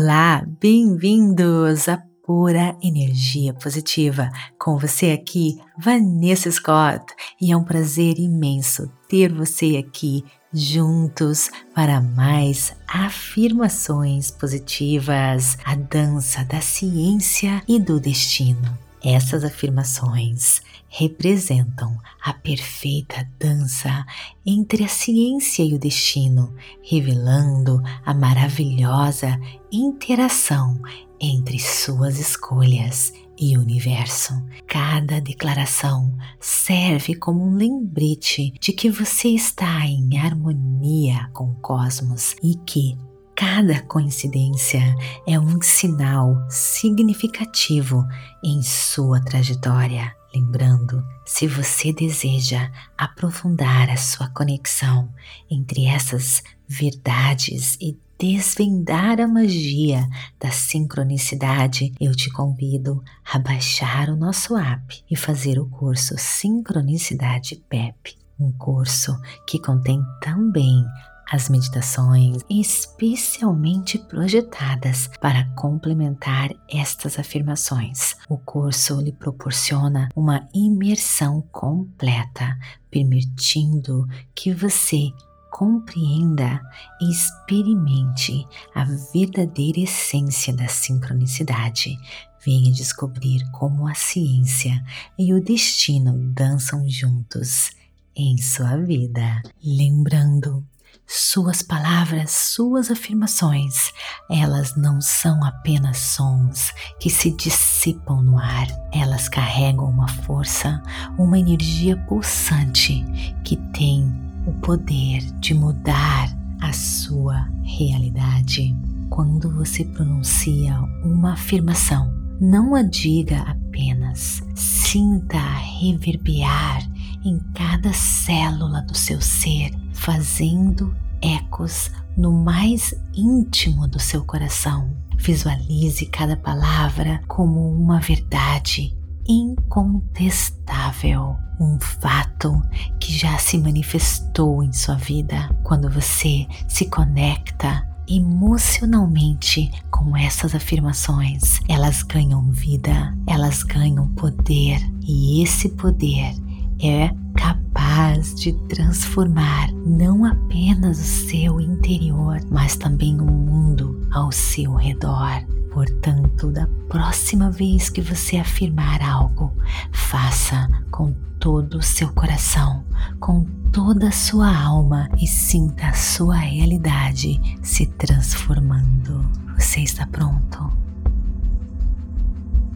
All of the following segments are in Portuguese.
Olá, bem-vindos à Pura Energia Positiva. Com você aqui, Vanessa Scott, e é um prazer imenso ter você aqui juntos para mais afirmações positivas, a dança da ciência e do destino. Essas afirmações representam a perfeita dança entre a ciência e o destino, revelando a maravilhosa interação entre suas escolhas e o universo. Cada declaração serve como um lembrete de que você está em harmonia com o cosmos e que Cada coincidência é um sinal significativo em sua trajetória. Lembrando, se você deseja aprofundar a sua conexão entre essas verdades e desvendar a magia da sincronicidade, eu te convido a baixar o nosso app e fazer o curso Sincronicidade PEP, um curso que contém também as meditações especialmente projetadas para complementar estas afirmações. O curso lhe proporciona uma imersão completa, permitindo que você compreenda e experimente a verdadeira essência da sincronicidade. Venha descobrir como a ciência e o destino dançam juntos em sua vida. Lembrando suas palavras, suas afirmações, elas não são apenas sons que se dissipam no ar, elas carregam uma força, uma energia pulsante que tem o poder de mudar a sua realidade. Quando você pronuncia uma afirmação, não a diga apenas, sinta-a reverberar em cada célula do seu ser, fazendo ecos no mais íntimo do seu coração. Visualize cada palavra como uma verdade incontestável, um fato que já se manifestou em sua vida quando você se conecta emocionalmente com essas afirmações. Elas ganham vida, elas ganham poder e esse poder é capaz de transformar não apenas o seu interior, mas também o mundo ao seu redor. Portanto, da próxima vez que você afirmar algo, faça com todo o seu coração, com toda a sua alma e sinta a sua realidade se transformando. Você está pronto?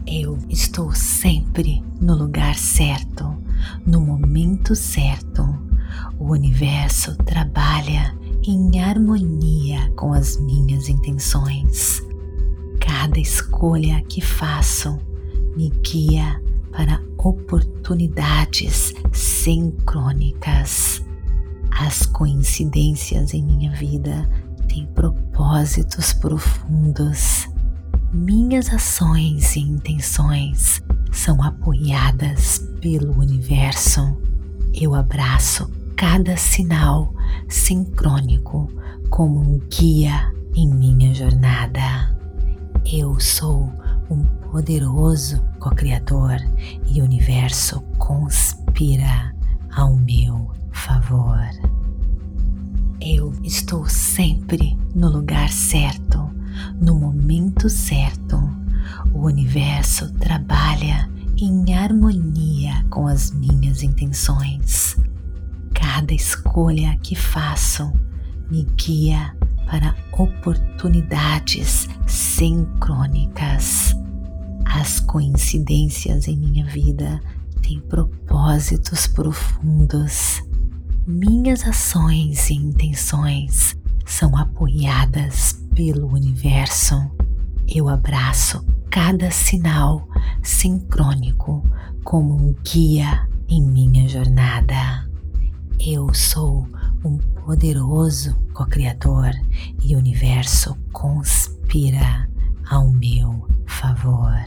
Eu estou sempre no lugar certo, no momento certo. O universo trabalha em harmonia com as minhas intenções. Cada escolha que faço me guia para oportunidades sincrônicas. As coincidências em minha vida têm propósitos profundos. Minhas ações e intenções são apoiadas pelo universo. Eu abraço cada sinal sincrônico como um guia em minha jornada. Eu sou um poderoso co-criador e o universo conspira ao meu favor. Eu estou sempre no lugar certo, no momento certo. O universo trabalha em harmonia com as minhas intenções. Cada escolha que faço me guia para oportunidades sincrônicas. As coincidências em minha vida têm propósitos profundos. Minhas ações e intenções são apoiadas pelo universo. Eu abraço cada sinal sincrônico como um guia em minha jornada. Eu sou um poderoso co-criador e o universo conspira ao meu favor.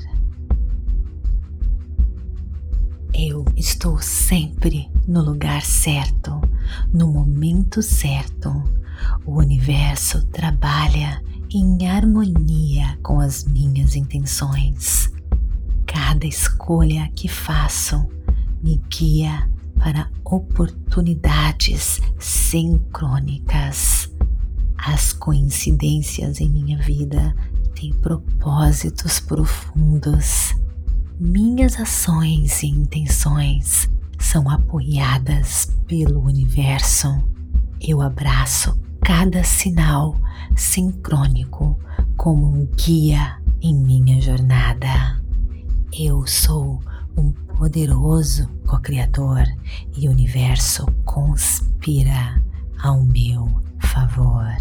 Eu estou sempre no lugar certo, no momento certo. O universo trabalha em harmonia com as minhas intenções. Cada escolha que faço me guia para oportunidades sincrônicas. As coincidências em minha vida têm propósitos profundos. Minhas ações e intenções são apoiadas pelo universo. Eu abraço cada sinal sincrônico como um guia em minha jornada. Eu sou um poderoso co-criador e o universo conspira ao meu favor.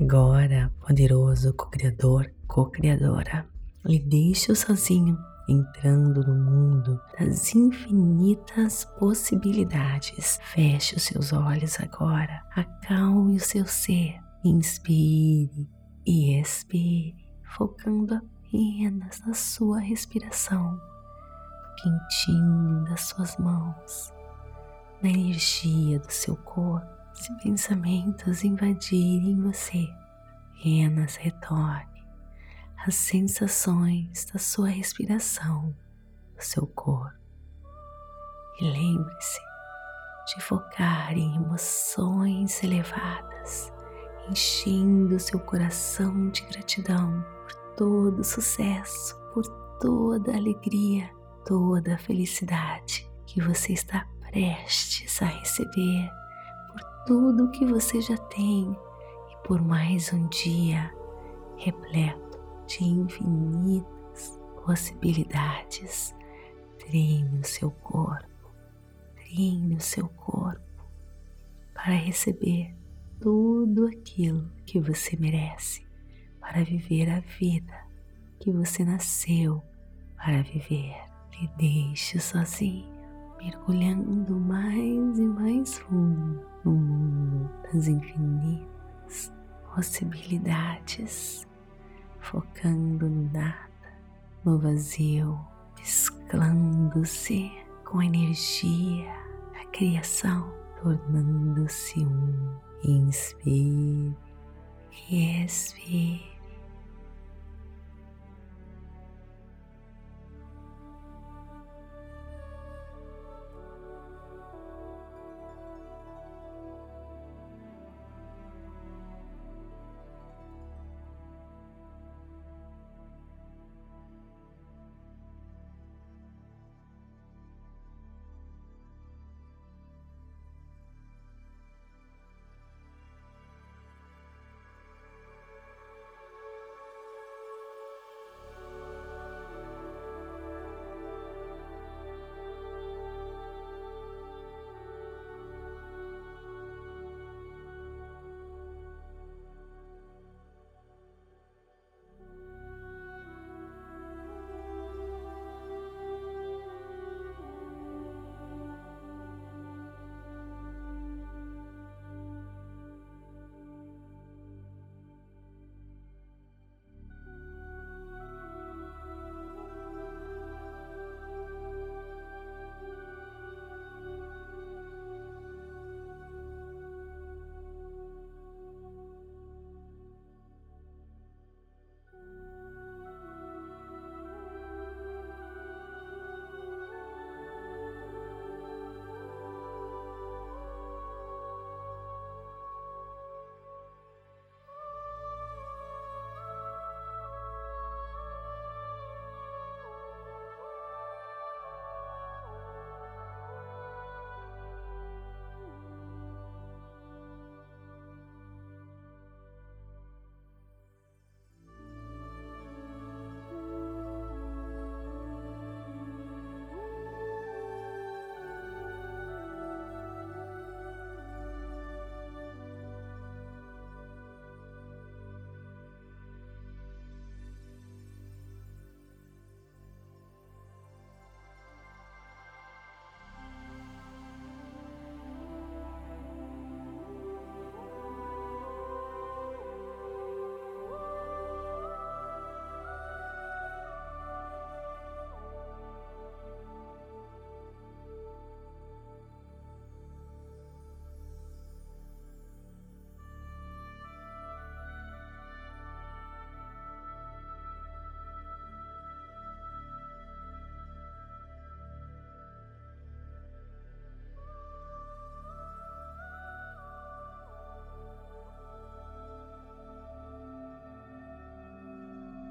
Agora, poderoso co-criador, co-criadora, lhe deixo sozinho entrando no mundo das infinitas possibilidades. Feche os seus olhos agora, acalme o seu ser, inspire e expire, focando apenas na sua respiração, no quentinho das suas mãos, na energia do seu corpo. Se pensamentos invadirem você, apenas retorne as sensações da sua respiração, do seu corpo. E lembre-se de focar em emoções elevadas, enchendo seu coração de gratidão por todo o sucesso, por toda alegria, toda a felicidade que você está prestes a receber, por tudo que você já tem e por mais um dia repleto de infinitas possibilidades. Treine o seu corpo, treine o seu corpo para receber tudo aquilo que você merece, para viver a vida que você nasceu para viver. E deixe sozinho, mergulhando mais e mais fundo no mundo das infinitas possibilidades focando no nada, no vazio, mesclando-se com a energia da criação, tornando-se um. Inspire e expire.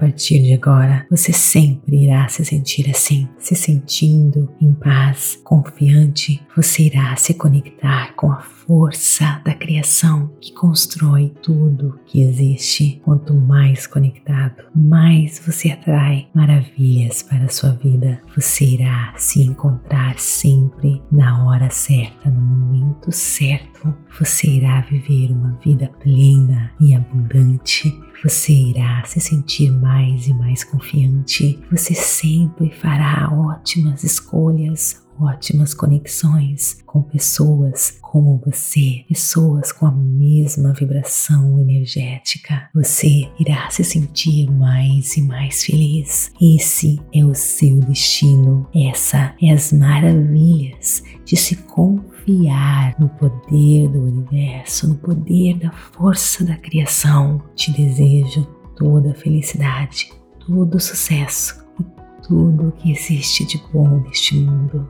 Partir de agora, você sempre irá se sentir assim, se sentindo em paz, confiante. Você irá se conectar com a força da criação que constrói tudo que existe. Quanto mais conectado, mais você atrai maravilhas para a sua vida. Você irá se encontrar sempre na hora certa, no momento certo. Você irá viver uma vida plena e abundante você irá se sentir mais e mais confiante. Você sempre fará ótimas escolhas, ótimas conexões com pessoas como você, pessoas com a mesma vibração energética. Você irá se sentir mais e mais feliz. Esse é o seu destino. Essa é as maravilhas de se confiar no poder do universo, no poder da força da criação. Te desejo toda a felicidade, todo o sucesso e tudo o que existe de bom neste mundo.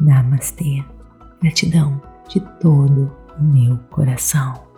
Namastê. Gratidão de todo o meu coração.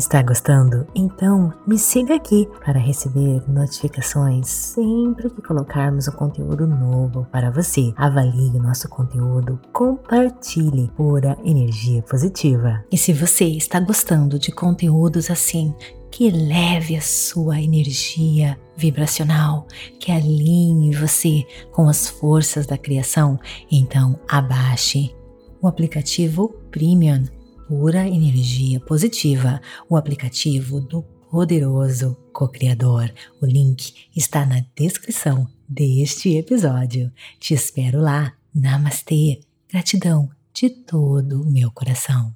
Está gostando? Então me siga aqui para receber notificações sempre que colocarmos um conteúdo novo para você. Avalie o nosso conteúdo, compartilhe pura energia positiva. E se você está gostando de conteúdos assim, que leve a sua energia vibracional, que alinhe você com as forças da criação, então abaixe o aplicativo Premium Pura Energia Positiva, o aplicativo do poderoso co-criador. O link está na descrição deste episódio. Te espero lá. Namastê. Gratidão de todo o meu coração.